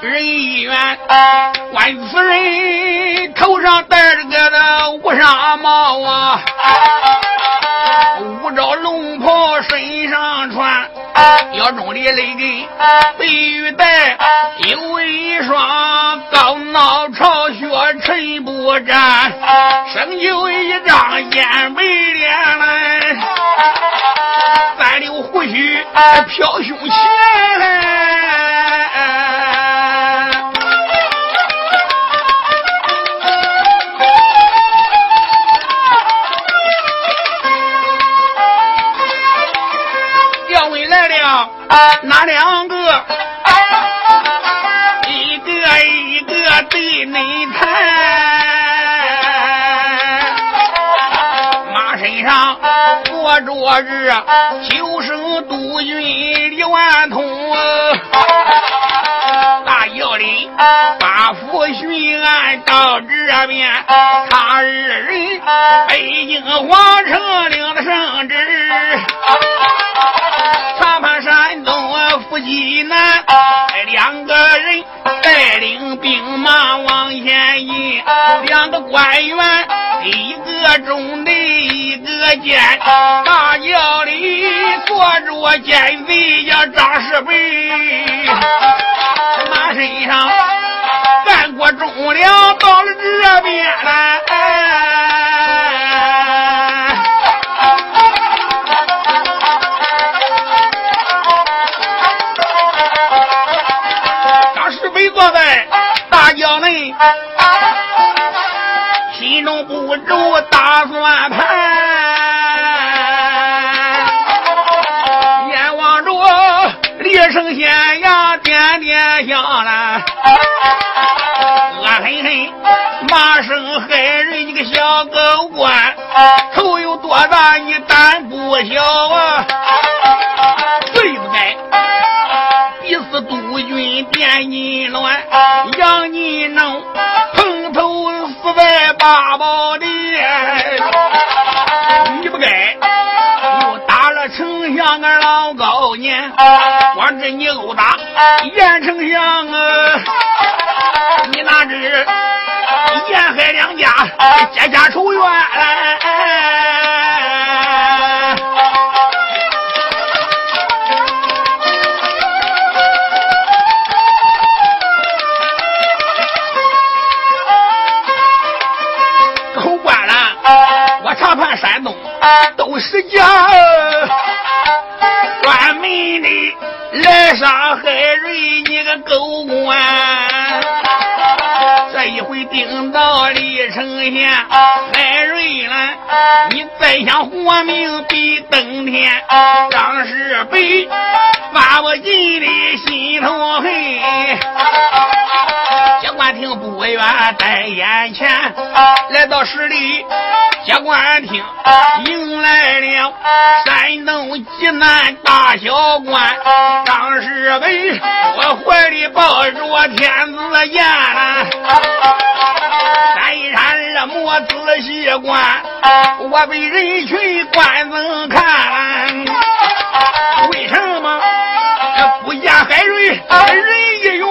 人一员，官此人头上戴着个那乌纱帽啊，五着龙袍身上穿，腰中的那根白玉带，有一双高脑朝靴尘不沾，生就一张烟白脸来，三绺胡须飘胸前。拿两个一个一个对你谈，马身上坐着日九省督军李万通，大要里把府巡按到这边，他二人北京皇城领了圣旨。长盘山东啊夫妻难，两个人带领兵马往前引，两个官员，一个中的，一个监，大轿里坐着奸贼叫张世北，马身上干过忠良，到了这边来。心中不住打算盘，眼望着李成仙呀，点点香来，恶狠狠骂声害人，你个小狗官，头有多大，你胆不小啊！对不对？你是督军点你死在八宝殿。你不该又打了丞相个老高年，光知你殴打严丞相啊！你哪知严海两家结下仇怨都是假，专门的来杀海瑞，你个狗官！一回盯到李承贤害人了，你再想活命比登天。张世北把我急的心头恨。接官厅不远在眼前，来到十里接官厅。迎来了山东济南大小官。张世伟，我怀里抱着天子言，山一山二莫仔细观，我被人群观怎看？为什么不见海瑞人一员？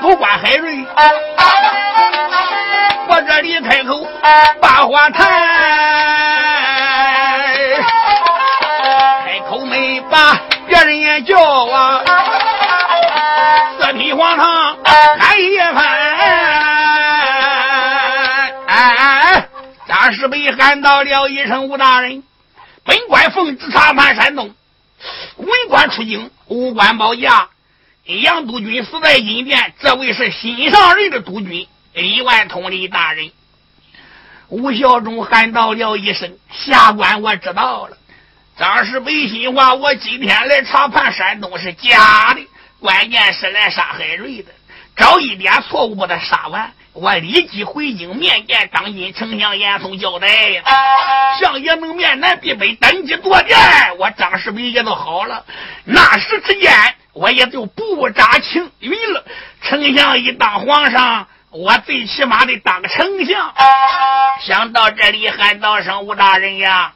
不管海瑞，我太，开口没把别人也叫啊，四匹黄堂看一番。哎，张世被喊到了一声：“吴大人，本官奉旨查办山东，文官出京，武官保驾。”杨督军死在阴殿，这位是心上人的督军李万通李大人。吴孝忠喊道了一声：“下官我知道了。”张世北心话：“我今天来查判山东是假的，关键是来杀海瑞的。找一点错误把他杀完，我立即回京面见当今丞相严嵩交代呀。相爷能面南必北，登基坐殿，我张世北也都好了。那时之间。”我也就不扎青云了。丞相一当皇上，我最起码得当个丞相。想到这里，喊道声：“吴大人呀，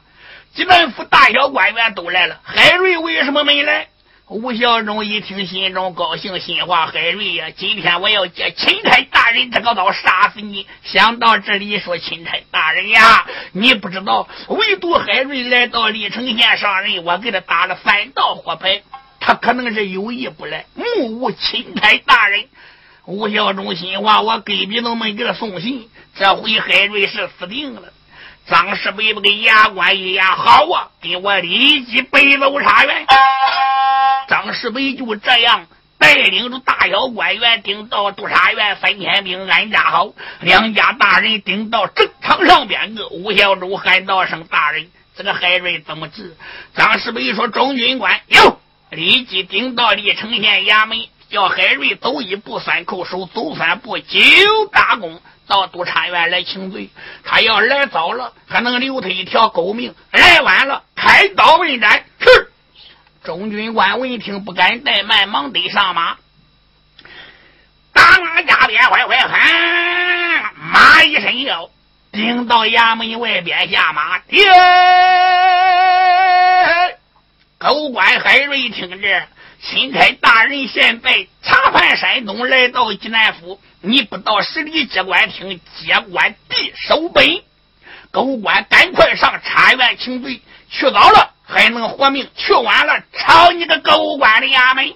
济南府大小官员都来了，海瑞为什么没来？”吴孝忠一听，心中高兴，心话：“海瑞呀，今天我要借钦差大人这个刀杀死你。”想到这里，说：“钦差大人呀，你不知道，唯独海瑞来到历城县上任，我给他打了三道火牌。”他可能是有意不来，目无钦差大人。吴孝忠心话：我隔壁都没给他送信，这回海瑞是死定了。张世北不给牙关一压，好啊，给我立即北走茶园。张世北就这样带领着大小官员顶到督察院，三千兵安家好。两家大人顶到正堂上边，个吴孝忠喊道声：“大人，这个海瑞怎么治？”张世北说：“中军官有。”立即顶到历城县衙门，叫海瑞走一步三叩首，走三步九大功，到督察院来请罪。他要来早了，还能留他一条狗命；来晚了，开刀问斩。是。中军官闻听，不敢怠慢，忙得上马。大马加鞭，快快喊！马一声叫，顶到衙门外边下马。耶！狗官海瑞听着，钦差大人现在查判山东，来到济南府，你不到十里接官厅接官递手本。狗官赶快上察院请罪，去早了还能活命，去晚了抄你个狗官的衙门。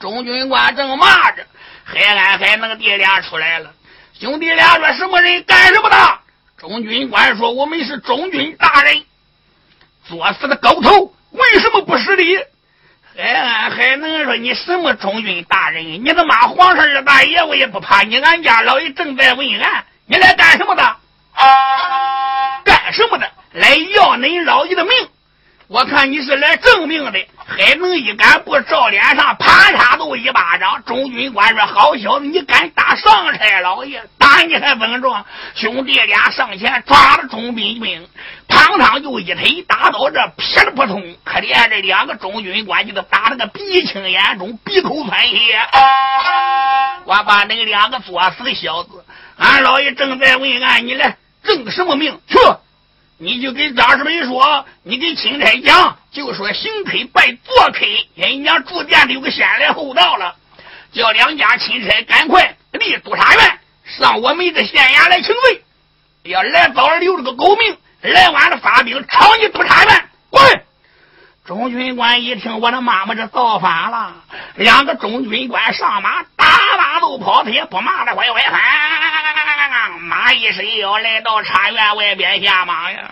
中军官正骂着，海安海那个弟俩出来了。兄弟俩说：“什么人干什么的？”中军官说：“我们是中军大人，作死的狗头。”为什么不识礼？海安还能说你什么中军大人？你他妈皇上二大爷，我也不怕你。俺家老爷正在问案，你来干什么的？干什么的？来要恁老爷的命！我看你是来证命的，还能一杆不照脸上，啪嚓都一巴掌。中军官说：“好小子，你敢打上差老爷？打你还怎么着？”兄弟俩上前抓了中兵兵，堂堂就一腿打到这，噼里扑通，可怜这两个中军官就都打了个鼻青眼肿，鼻口喷血。我把那两个作死的小子，俺老爷正在问俺，你来挣什么命？去！你就跟张世民说，你跟钦差讲，就说行推拜坐推，人家住店里有个先来后到了，叫两家钦差赶快立督察院上我们这县衙来请罪。要来早了留了个狗命，来晚了发兵抄你督察院，滚！中军官一听，我的妈妈这造反了，两个中军官上马，打马都跑，他也不骂了，乖乖喊。马一伸腰，来到茶园外边下马呀！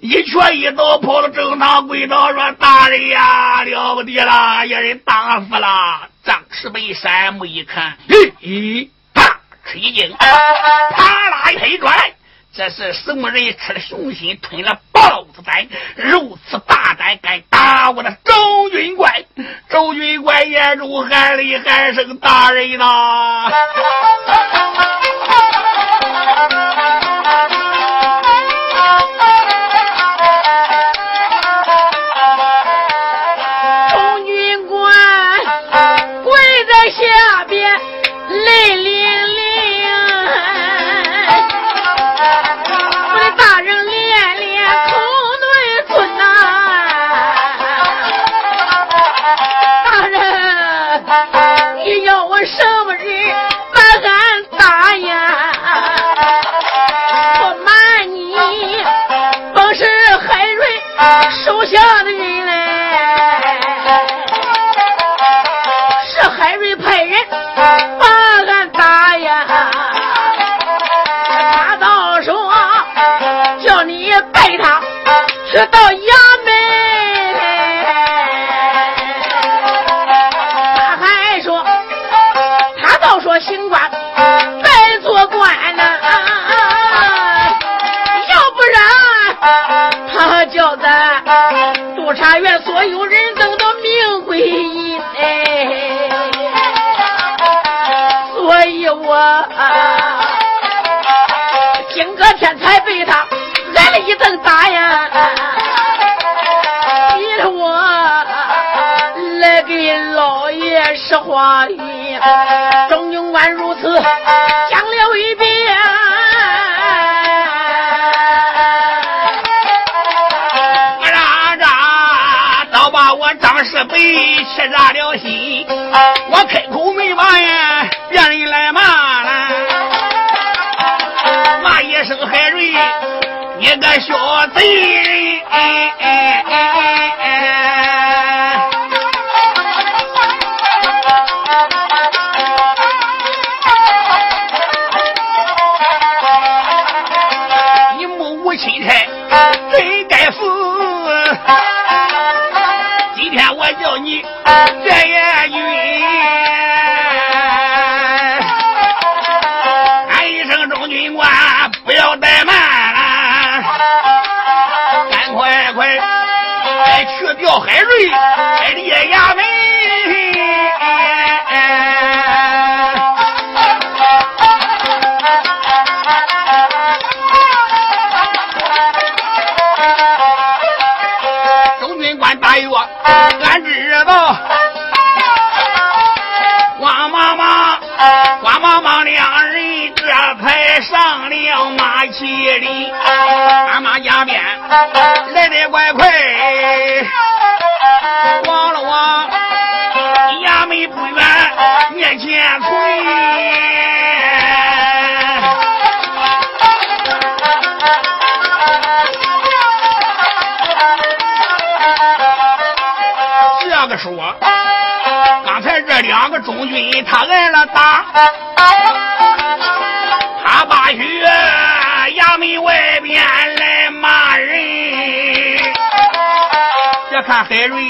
一瘸一倒跑到正堂跪倒说：“大人呀，了不得了，让人打死了！”张世北山目一看，咦，啪，吃一惊，啪啦一拍砖，这是什么人吃了熊心，吞了豹子胆，如此大胆，敢打我的周军官？周军官眼中含泪喊声：“大人呐！”正打呀！我来给老爷说话语，中军官如此讲了一遍，我让这倒把我张世北气炸了心，我开口你个小贼！了马骑里，鞍马加鞭来得怪快，望了望衙门不远面前村。这个。说，刚才这两个中军他挨了打，边来骂人。别看海瑞，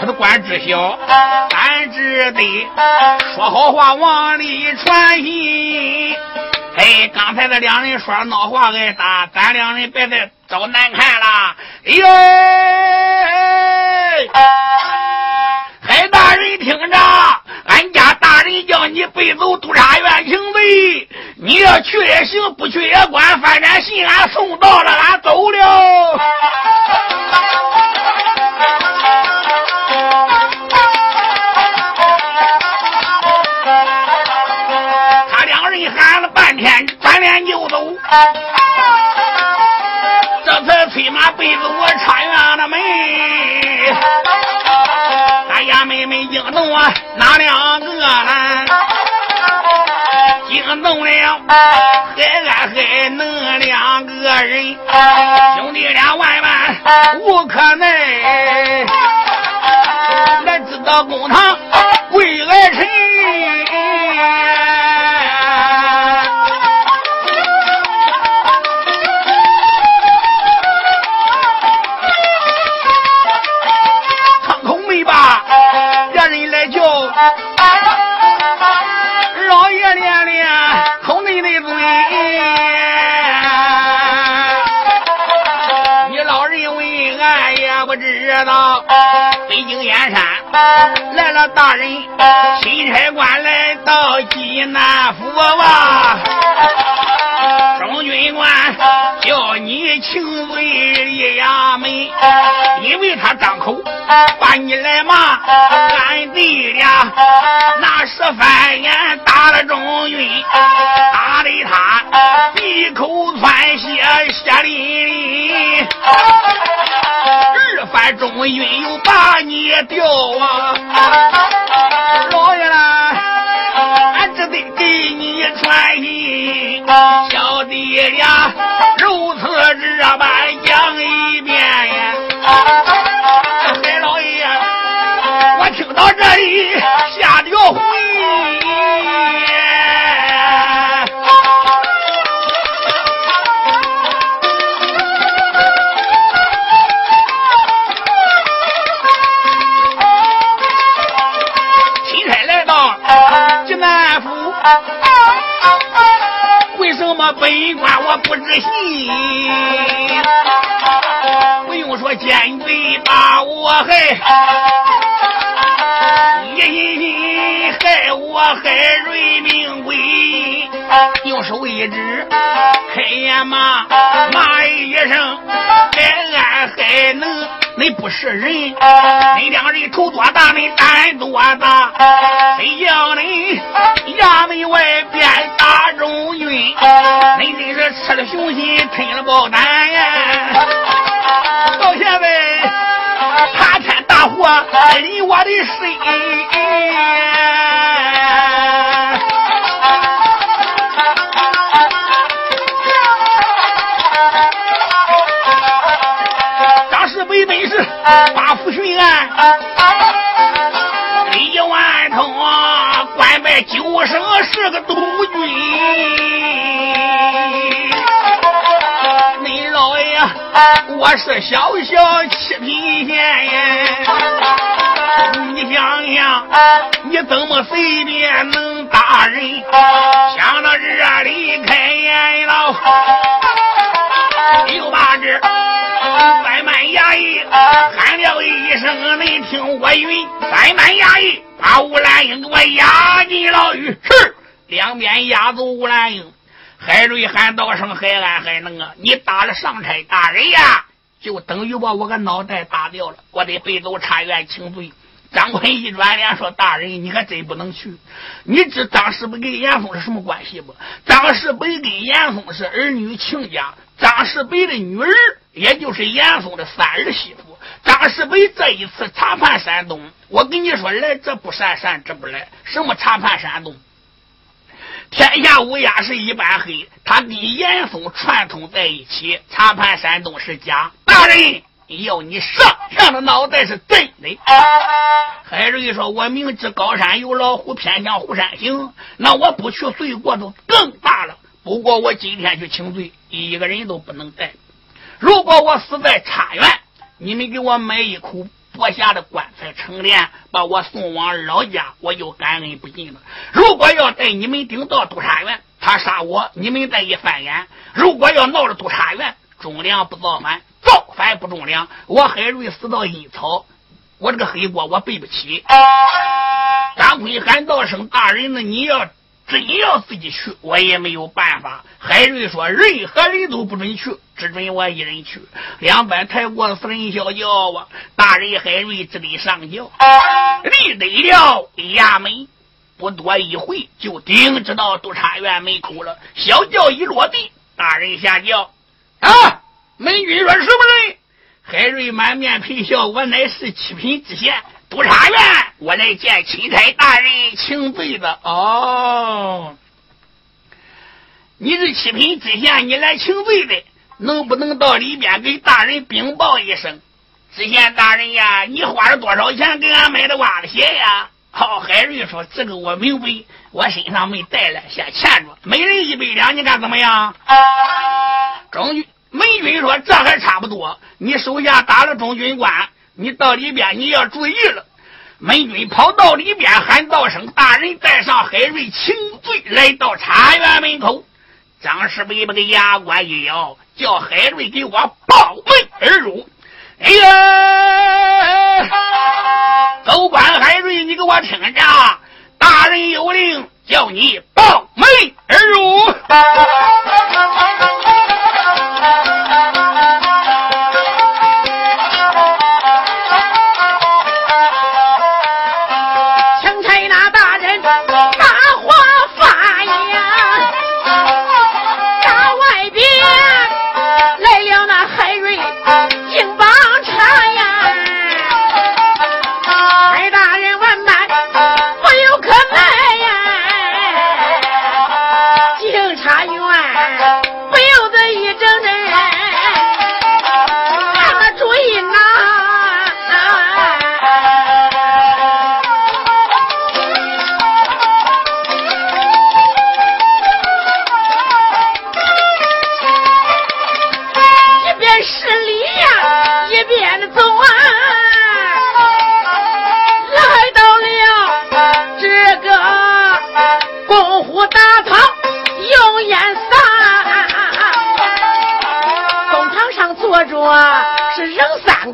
他的官职小，咱只得说好话往里传信。哎，刚才这两人说闹话挨打，咱两人别再找难看了。哎呦！去也行，不去也管，反正信俺送到了，俺走了。他两人喊了半天，转脸就走，这才催马背着我插院的门。俺妹妹惊动啊，哪两个呢？惊动了海安海那两个人，兄弟俩万万无可奈。来知道公堂跪来臣。来了大人，钦差官来到济南府啊。中军官叫你请罪一衙门，因为他张口把你来骂，俺弟俩那是翻眼打了中军，打的他鼻口窜血血淋淋。二反中军又把你调啊，老爷啦，俺只得给你传信，你俩，如此这般讲一遍，白老爷，我听到这里，吓得要昏。钦差来到济南府。掉魂。本官我不知信，不用说奸贼把我害，一心心害我害人命归，用手一指，开眼骂骂一声，害俺还能，你不是人，你两人头多大，你胆多大，谁叫你衙门外边打中军？你真是吃了熊心，吞了豹胆呀！到现在，塌天大祸离我的身。八府巡案，一万通官拜九省是个督军。你老爷我是小小七品县你想想，你怎么随便能打人？想到这里开言了，又把这三班衙役喊了一声：“你听我允，三班衙役把吴兰英给我押进牢狱。”是，两边押走吴兰英。海瑞喊道声：“海安海能啊！你打了上差大人呀，就等于把我个脑袋打掉了。我得背走察院请罪。张坤一转脸说：“大人，你可真不能去。你知张世北跟严嵩是什么关系不？张世北跟严嵩是儿女亲家。张世北的女儿，也就是严嵩的三儿媳妇。张世北这一次查判山东，我跟你说，来这不善，善这不来。什么查判山东？天下乌鸦是一般黑，他跟严嵩串通在一起，查判山东是假。大人。”要你上上的脑袋是真的。海瑞说：“我明知高山有老虎，偏向虎山行。那我不去，罪过就更大了。不过我今天去请罪，一个人都不能带。如果我死在茶园，你们给我买一口薄下的棺材成殓，把我送往老家，我就感恩不尽了。如果要带你们顶到督察院，他杀我，你们再一翻眼；如果要闹了督察院，忠良不造反。”造反不忠良，我海瑞死到阴曹，我这个黑锅我背不起。张坤喊道声大人呢，你要真要自己去，我也没有办法。海瑞说，任何人都不准去，只准我一人去。两边抬过四人小轿啊，大人海瑞只得上轿，立得了衙门，不多一会就顶直到督察院门口了。小轿一落地，大人下轿啊。美军说：“什么人？”海瑞满面陪笑：“我乃是七品知县，督察院，我来见钦差大人请罪的。”哦，你是七品知县，你来请罪的，能不能到里边给大人禀报一声？知县大人呀，你花了多少钱给俺买的袜子鞋呀？好，海瑞说：“这个我明白，我身上没带了，先欠着，每人一百两，你看怎么样？”终于。美军说：“这还差不多。你手下打了中军官，你到里边你要注意了。”美军跑到里边喊道声：“大人带上海瑞请罪。”来到茶园门口，张世北把个牙关一咬，叫海瑞给我报门而入。哎呀，走官海瑞，你给我听着，大人有令，叫你报门而入。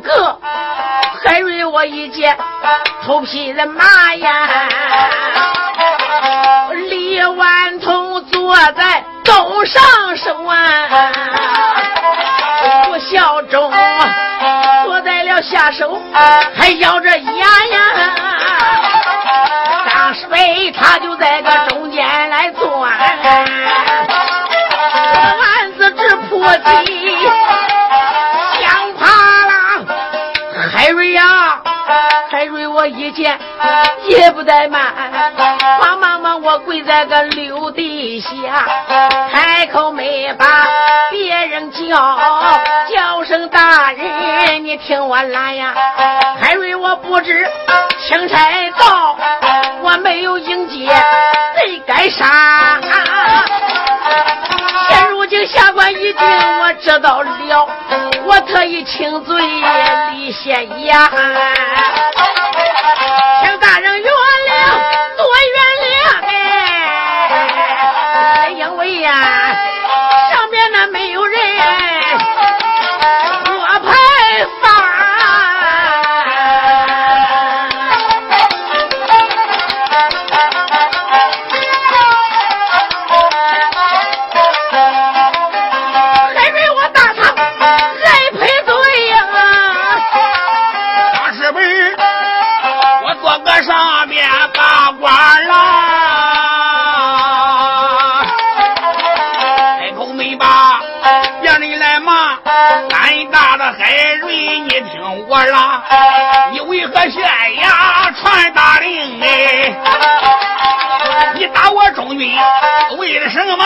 哥，海瑞我一见头皮的麻呀，李万通坐在东上手啊，吴孝忠坐在了下手，还咬着牙呀。张世伟他就在个中间来钻，案子直破底，海瑞，我一见也不怠慢，慌忙忙我跪在个柳地下，开口没把别人叫，叫声大人，你听我来呀。海瑞，我不知钦差到，我没有迎接，谁该杀？现如今下官一定我知道了，我特意请罪李县衙。请大人原你为何县衙传大令哎？你打我中军为了什么？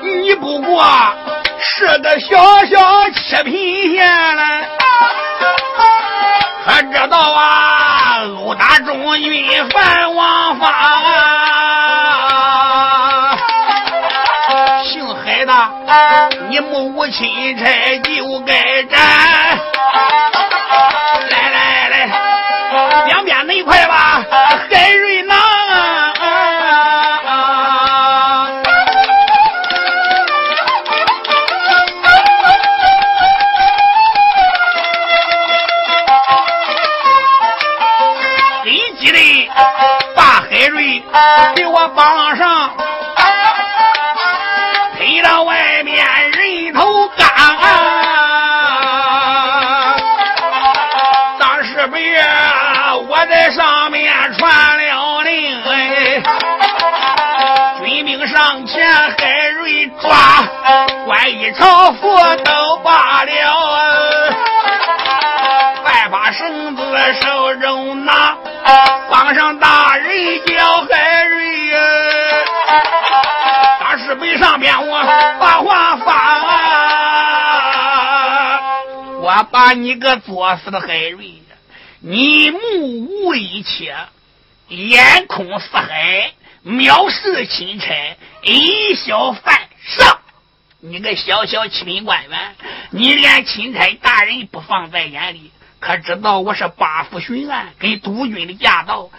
你不过是个小小七品县了，可知道啊？殴打中军犯你母亲差就该斩！来来来，两边那一块吧，海瑞囊。立即的把海瑞给我绑上。你个作死的海瑞呀，你目无一切，眼空四海，藐视钦差，以小犯上。你个小小七品官员，你连钦差大人不放在眼里，可知道我是八府巡按跟督军的驾到，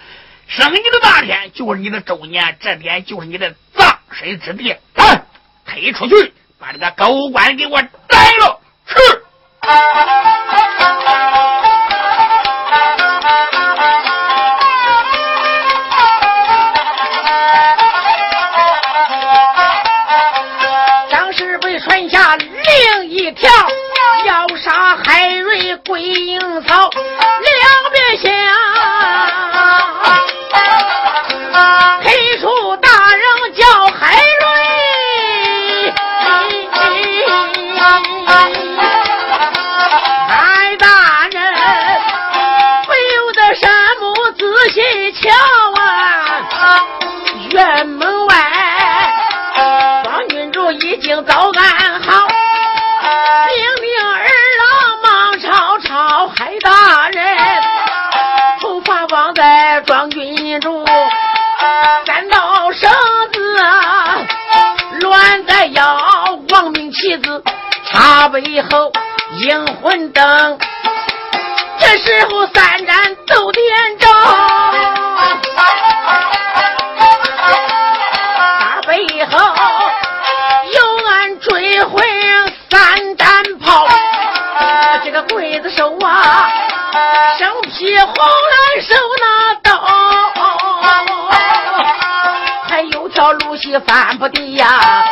生你的那天就是你的周年，这天就是你的葬身之地。来，推出去，把这个狗官给我逮了是。鬼影草，他背后，引魂灯。这时候三盏都点着，他背后有俺追魂三盏炮，这个刽子手啊，生皮红蓝手拿刀，还有条。路西翻不地呀，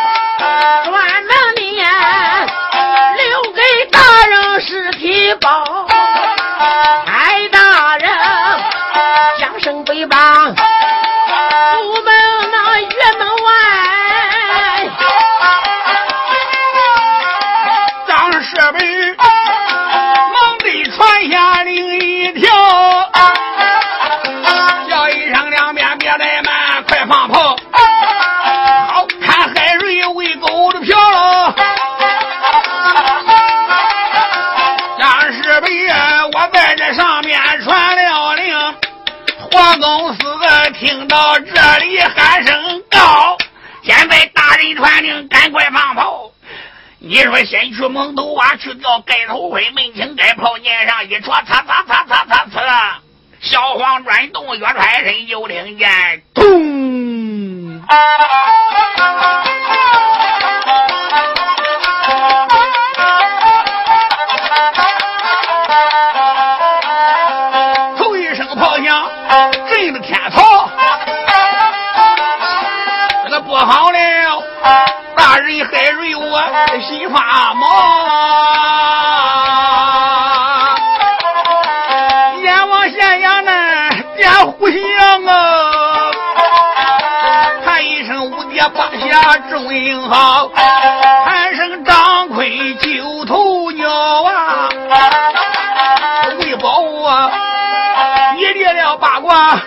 在大人传令，赶快放炮。你说先去蒙头洼去叫盖头盔，门清盖炮撵上一戳，擦擦擦擦擦擦，小黄转动，越开身就听见咚。跨马。阎王县衙门点虎相啊，喊一声五爹八下众英豪，喊声张奎九头鸟啊，为保我，你立了八卦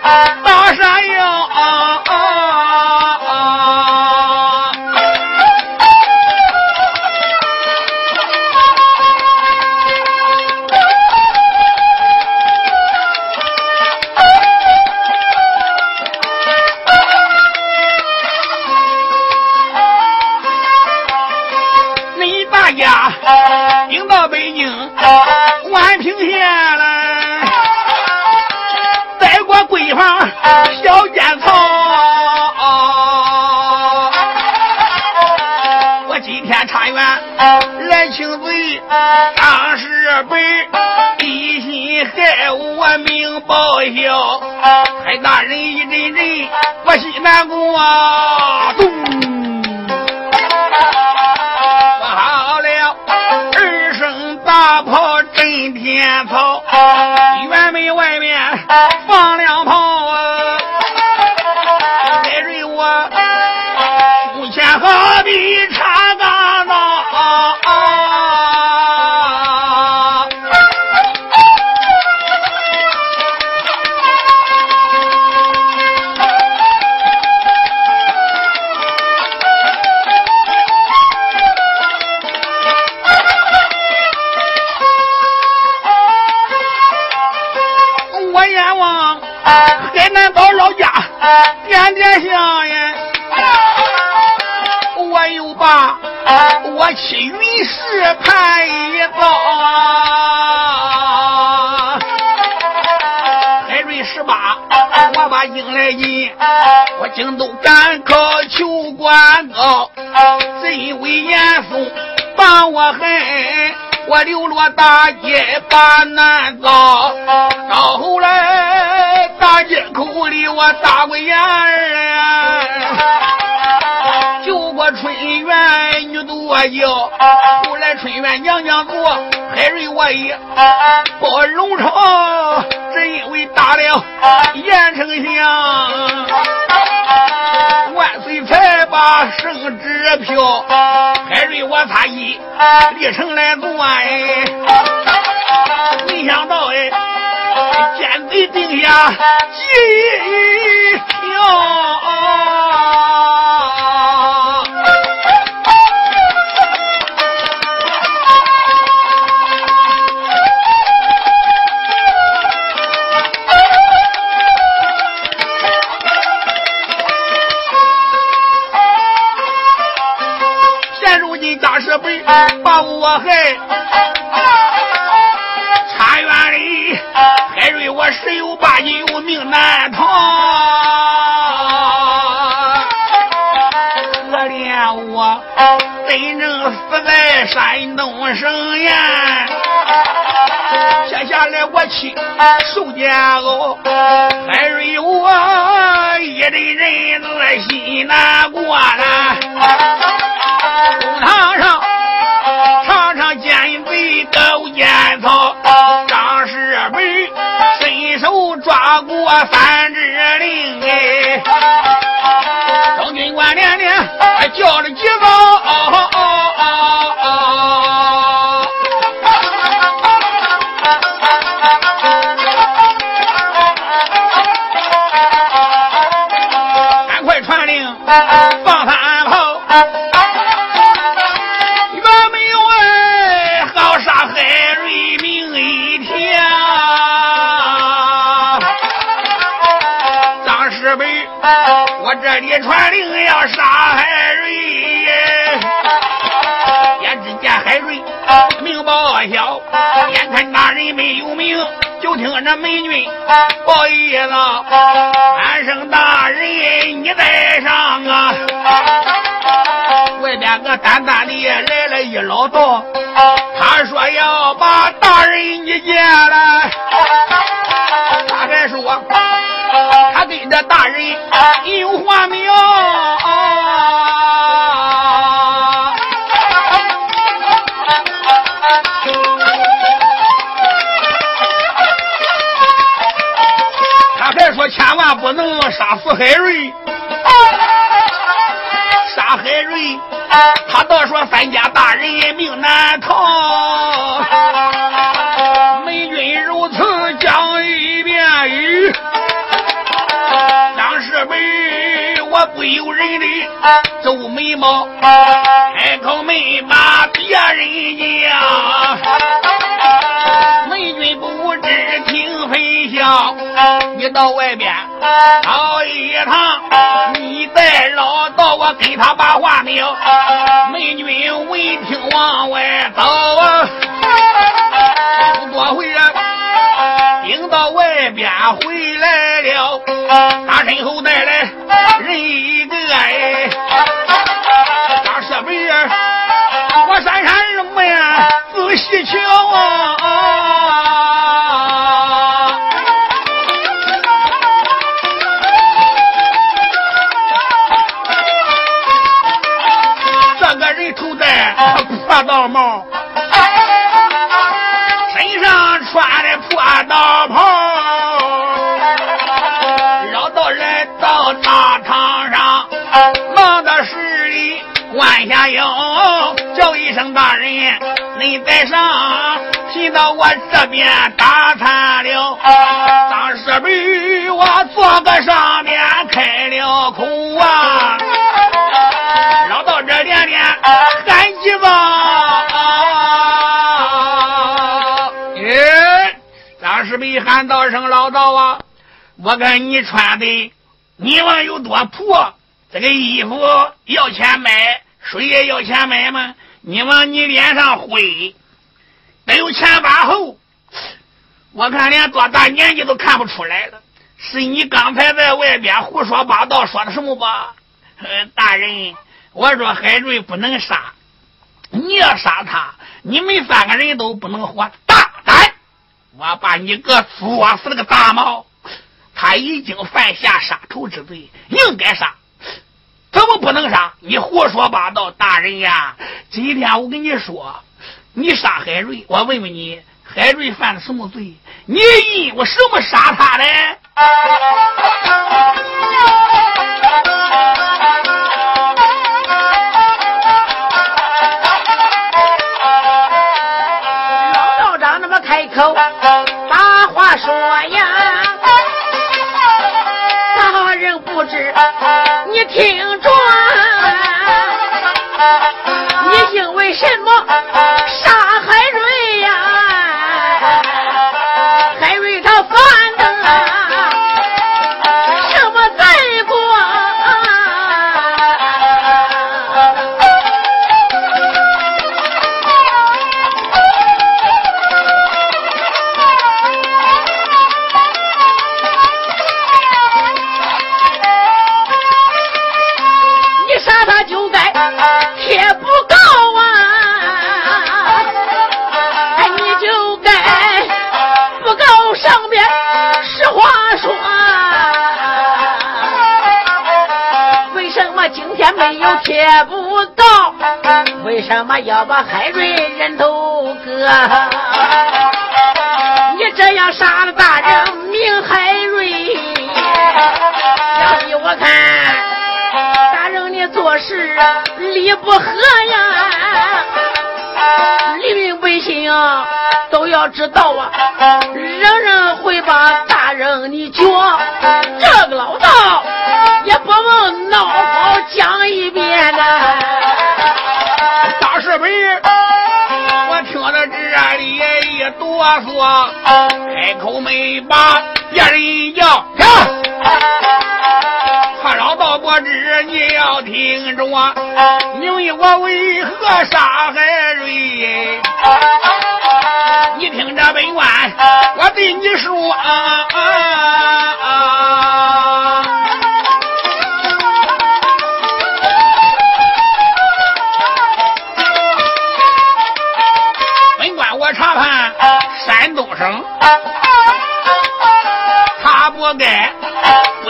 京大街把难遭。到后来大街口里我打过眼儿，救过春园女多娇。后来春园娘娘做海瑞我也报荣朝，只因为打了严丞相。圣旨票，海瑞我差一立城来做哎，没想到哎，奸贼定下计条。把我害，茶园里海瑞我十有八九命难逃，可怜我真正死在山东省县，接下来我妻受煎熬，海瑞我一阵阵子心难过了，过三支令哎，张军官连连叫了几遭。这里传令这里传令要杀海瑞，眼只见海瑞名报晓，眼看大人没有名，就听着美女报一道：安生大人你在上啊！外边个单单的来了一老道，他说要把大人你见了，大概说。他跟着大人有话没有？他还说千万不能杀死海瑞，杀海瑞，他倒说三家大人命难逃。不由人的皱眉毛，开口没把别人讲。美军不知听飞笑，你到外边跑一趟，你再绕道，我给他把话明。美军闻听往外走啊，不多会啊，顶到外边回来了，身后带来人一个哎，张设备啊，我闪闪什么呀？仔细瞧啊！这个人头戴破道帽，你在上，提到我这边打餐了，当时被我坐个上面开了口啊。老道这连连喊道声老道啊！我看你穿的，你问有多破？这个衣服要钱买，水也要钱买吗？你往你脸上挥，得有前把厚。我看连多大年纪都看不出来了。是你刚才在外边胡说八道说的什么吧？大人，我说海瑞不能杀，你要杀他，你们三个人都不能活。大胆！我把你个作死了个大毛！他已经犯下杀头之罪，应该杀，怎么不能杀？你胡说八道，大人呀！今天我跟你说，你杀海瑞，我问问你，海瑞犯了什么罪？你因我什么杀他的？老道长那么开口。把话说呀，你听着，你因为什么？不到，为什么要把海瑞人头割？你这样杀了大人，命海瑞，要依我看，大人你做事理不合呀！黎民百姓都要知道啊，人人会把大人你脚，这个老道。也不能闹好讲一遍呐！大师辈，我听到这里一哆嗦，开口没把别人叫。他老道不知你要听着我，你问我为何杀海瑞？你听这本官，我对你说。啊啊啊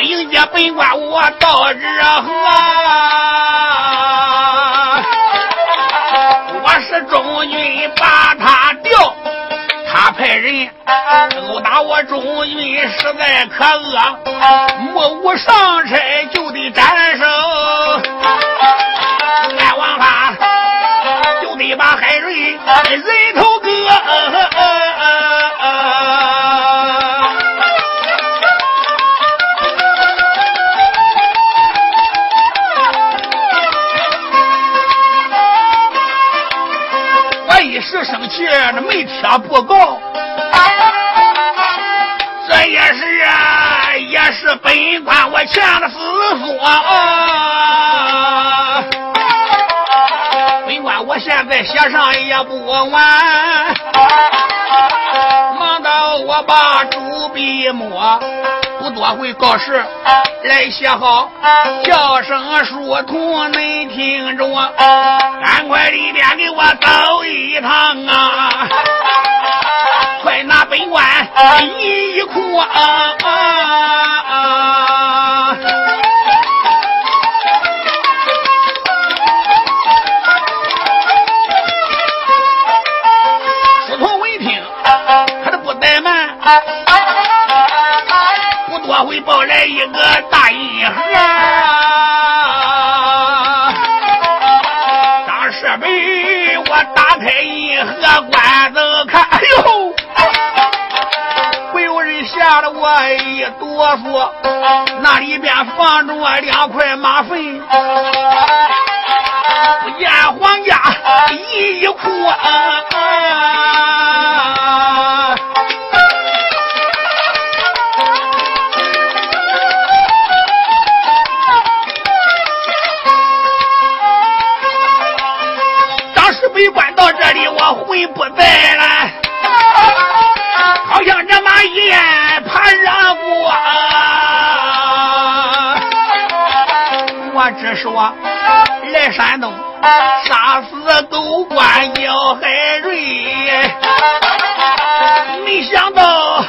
迎接本官，我到这河。我是中军把他调，他派人殴打我中军，实在可恶，目无上差就得斩首。没把海瑞人头割。一时生气，那没贴不告。这也是啊，也是本官我欠的私说。本官我现在写上也不晚，忙到我把朱笔墨，不多会告示来写好，叫声书童恁听着，赶快里边给我走一趟啊！快拿本官一哭啊！书个大银盒。当时被我打开银盒，关子看，哎呦！不有人吓得我一哆嗦，那里边放着两块马粪，不见皇家衣裤啊！说来山东杀死都官姚海瑞，没想到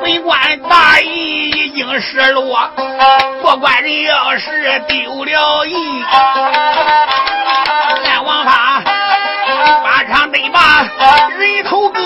本官大义已经失落，过关人要是丢了印，俺王法马场得把人头割。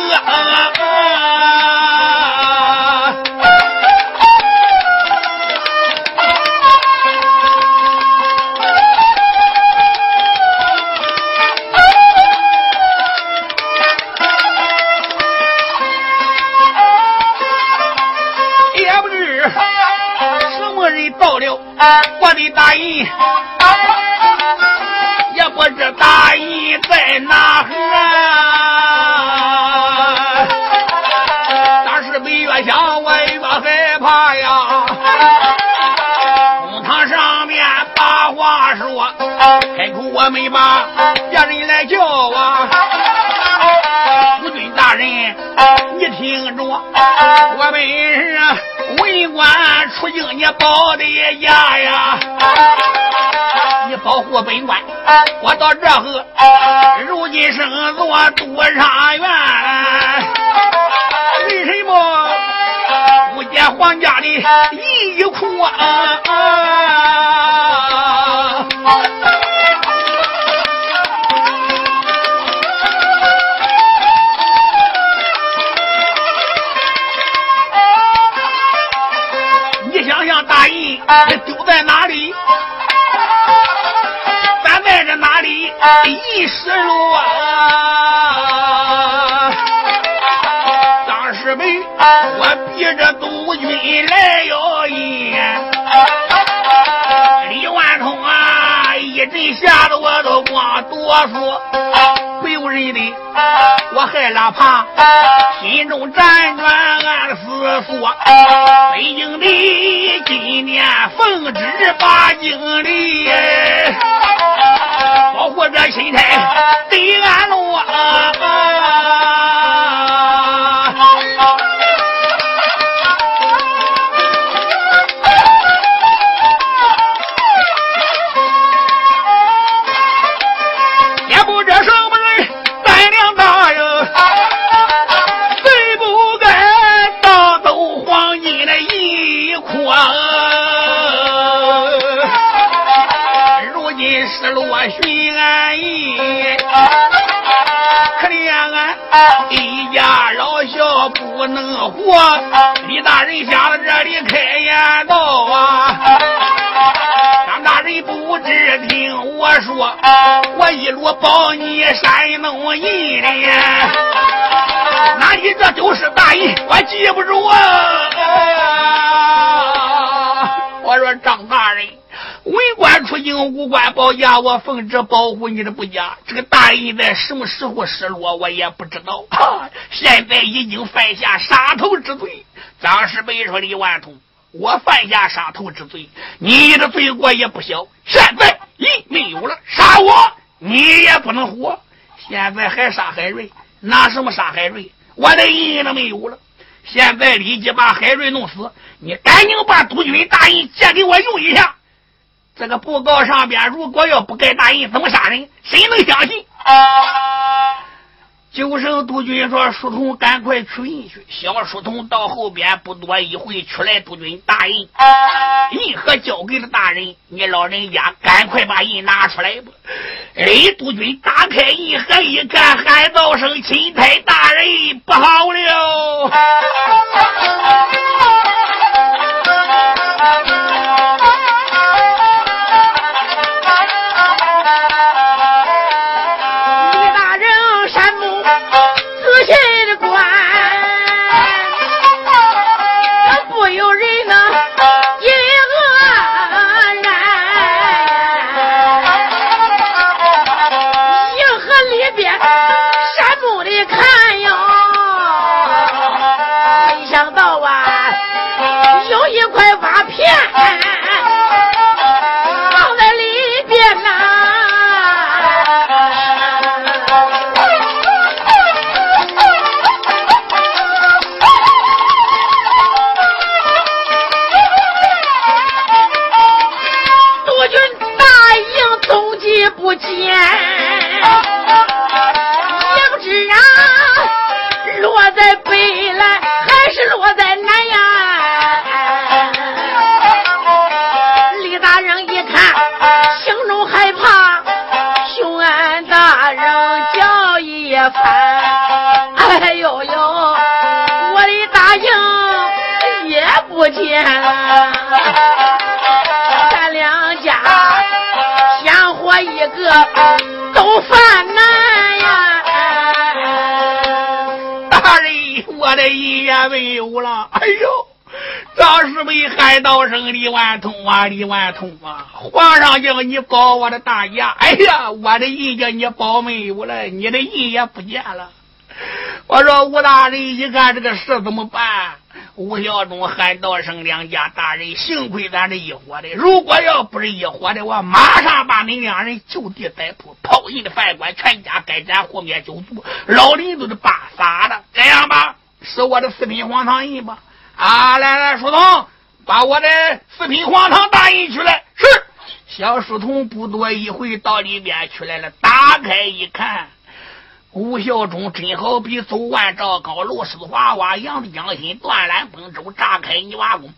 也不知大印在哪儿。当时没越想，我越害怕呀。公堂上面把话说，开口我没把别人来叫啊。夫君大人，你听着，我们是文官出京，你保的家呀，你保护本官，我到这后，如今生做多少元？为什么？不见皇家的衣裤啊？你丢在哪里？咱在这哪里一失落啊？当时没我逼着督军来要印，李万通啊，一阵吓得我都光哆嗦，人的我害了怕，心中辗转暗思索，北京的今年奉旨把经里，保护这心态得安乐。也不能活。李大人想到这里开言道啊，张大人不知听我说，我一路保你山东印的，那你这就是大印，我记不住啊！我说张大人。为官出京，无官保家，我奉旨保护你的不假。这个大印在什么时候失落，我也不知道。现在已经犯下杀头之罪。张世北说：“李万通，我犯下杀头之罪，你的罪过也不小。现在印没有了，杀我你也不能活。现在还杀海瑞，拿什么杀海瑞？我的印都没有了。现在立即把海瑞弄死。你赶紧把督军大印借给我用一下。”这个布告上边，如果要不盖大印，怎么杀人？谁能相信？九省督军说：“书童，赶快取印去。”小书童到后边，不多一会，取来督军大印，印盒交给了大人。你老人家赶快把印拿出来吧。李督军打开印盒一看，喊道声：“钦差大人，不好了！”世美喊道声：“李万通啊，李万通啊！皇上叫你保我的大爷。哎呀，我的意叫你保没有了，你的意也不见了。”我说吴大人，一看这个事怎么办？吴孝忠喊道声：“两家大人，幸亏咱是一伙的，如果要不是一伙的，我马上把你两人就地逮捕，抛印的饭馆全家该斩，火灭九族，老林都是把杀的。这样吧，是我的四品黄堂印吧？啊，来来，书童，把我的四品黄堂大印取来。是，小书童不多一会到里边去来了，打开一看。吴孝忠真好比走万丈高楼，四花瓦扬江心，断缆崩舟，炸开泥瓦工。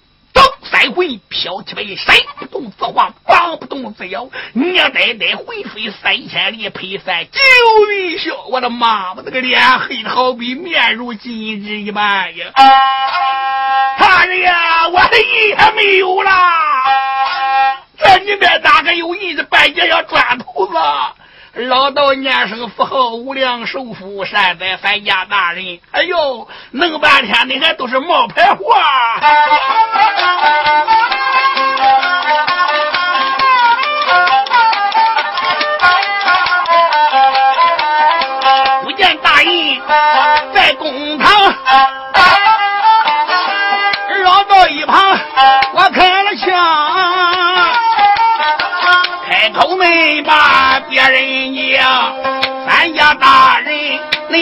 蹬三回飘起来，身不动自晃，膀不动自摇，你奶奶回飞三千里，配三九云霄。我的妈！我这个脸黑的好比面如金纸一般呀！大人呀，我的印还没有啦，这里面咋个有印子？半截要砖头子？老道年生富豪，无量寿福，善哉三家大人。哎呦，弄半天你还都是冒牌货。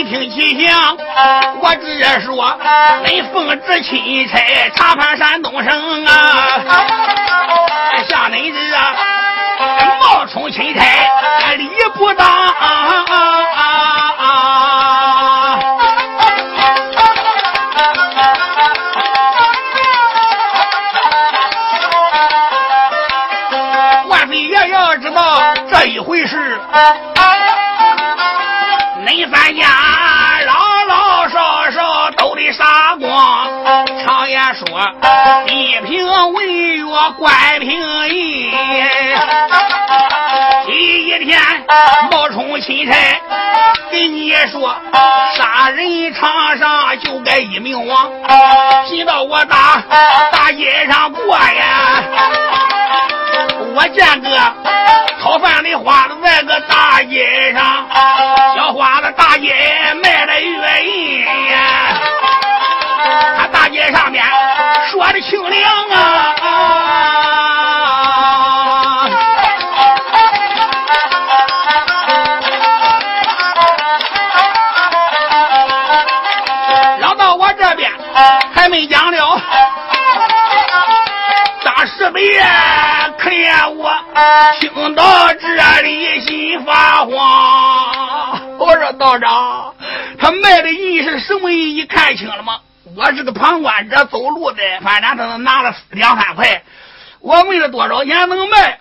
听其响，我直说，恁奉旨钦差查判山东省啊，像恁这冒充钦差，理不当。万岁爷要知道这一回事。说，一平为月关平义。第一天冒充钦差，给你说杀人场上就该一命亡，拼到我大大街上过呀！我见个讨饭的花子在个大街上，小花子大街卖的月银在，上面说的清凉啊。绕到我这边还没讲了，大师辈可怜我，听到这里心发慌。我说道长，他卖的银是什么银？你看清了吗？我是个旁观者，走路的，反正他都拿了两三块。我问了多少钱能卖？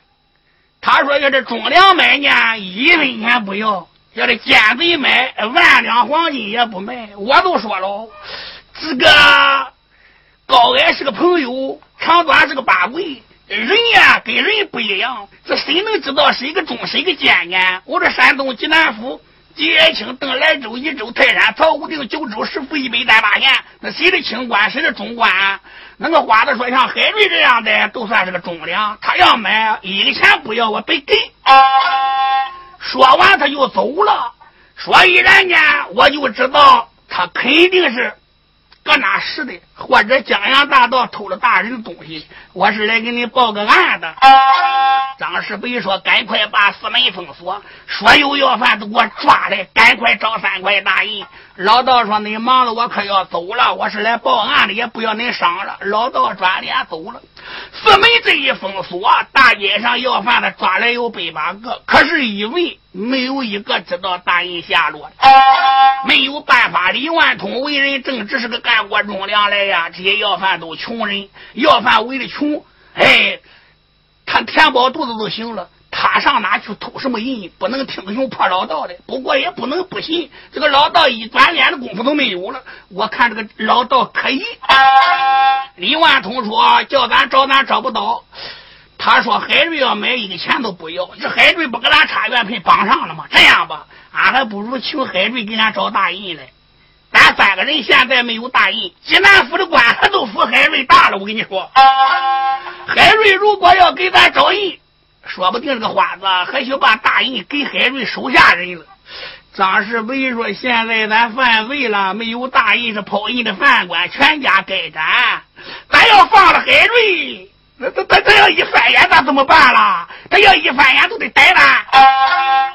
他说要这中粮买呢，一分钱不要；要这奸贼买，万两黄金也不卖。我都说了。这个高矮是个朋友，长短是个八鬼。人呀跟人不一样，这谁能知道谁个忠谁个奸呢？我这山东济南府吉延清邓莱州一州泰山曹武定九州十府一百单八县，那谁的清官谁的中官？那个花子说像海瑞这样的都算是个忠良，他要买一个钱不要，我白给。说完他就走了。说依然呢，我就知道他肯定是。搁哪使的？或者江洋大盗偷了大人的东西？我是来给你报个案的。张世北说：“赶快把四门封锁，所有要犯都给我抓来，赶快找三块大印。”老道说：“你忙了，我可要走了。我是来报案的，也不要你伤了。”老道转脸走了。四门这一封锁，大街上要饭的抓来有百八个，可是因为没有一个知道大人下落的，没有办法。李万通为人正直，是个干过忠良来呀。这些要饭都穷人，要饭为了穷，哎，他填饱肚子就行了。他上哪去偷什么人？不能听从破老道的。不过也不能不信，这个老道一转脸的功夫都没有了。我看这个老道可以。李万通说：“叫咱找，咱找不到。”他说：“海瑞要买一个钱都不要。这海瑞不跟咱差元配绑上了吗？这样吧，俺还不如请海瑞给咱找大印来。咱三个人现在没有大印，济南府的官还都服海瑞大了。我跟你说，海瑞如果要给咱找印。”说不定这个花子还想把大印给海瑞手下人了。张世伟说：“现在咱犯罪了，没有大印是跑印的饭馆，全家该斩。咱要放了海瑞，那他他他要一翻眼，那怎么办啦？他要一翻眼，都得逮咱。”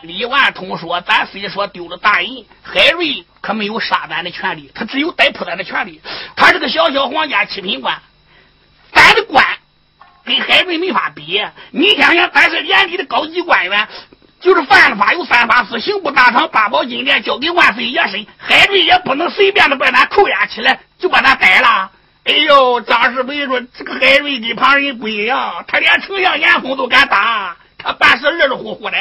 李万通说：“咱虽说丢了大印，海瑞可没有杀咱的权利，他只有逮捕咱的权利。他是个小小皇家七品官，咱的官。”跟海瑞没法比，你想想，咱是连里的高级官员，就是犯了法有三法司，刑部大堂八宝金殿交给万岁爷审，海瑞也不能随便的把咱扣押起来，就把咱逮了。哎呦，张世伟说这个海瑞跟旁人不一样，他连丞相严嵩都敢打，他办事热热乎乎的。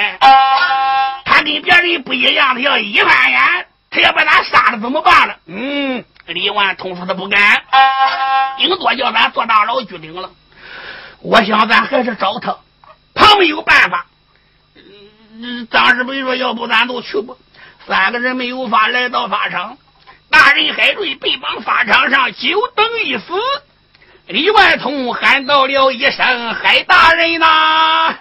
他跟别人不一样，他要一翻眼，他要把咱杀了怎么办了？嗯，李万通说他不敢，顶多叫咱坐大牢拘领了。我想咱还是找他，他没有办法。张世伟说：“要不咱都去吧。”三个人没有法来到法场，大人海瑞被绑法场上，就等一死。李万通喊到了一声：“海大人呐！”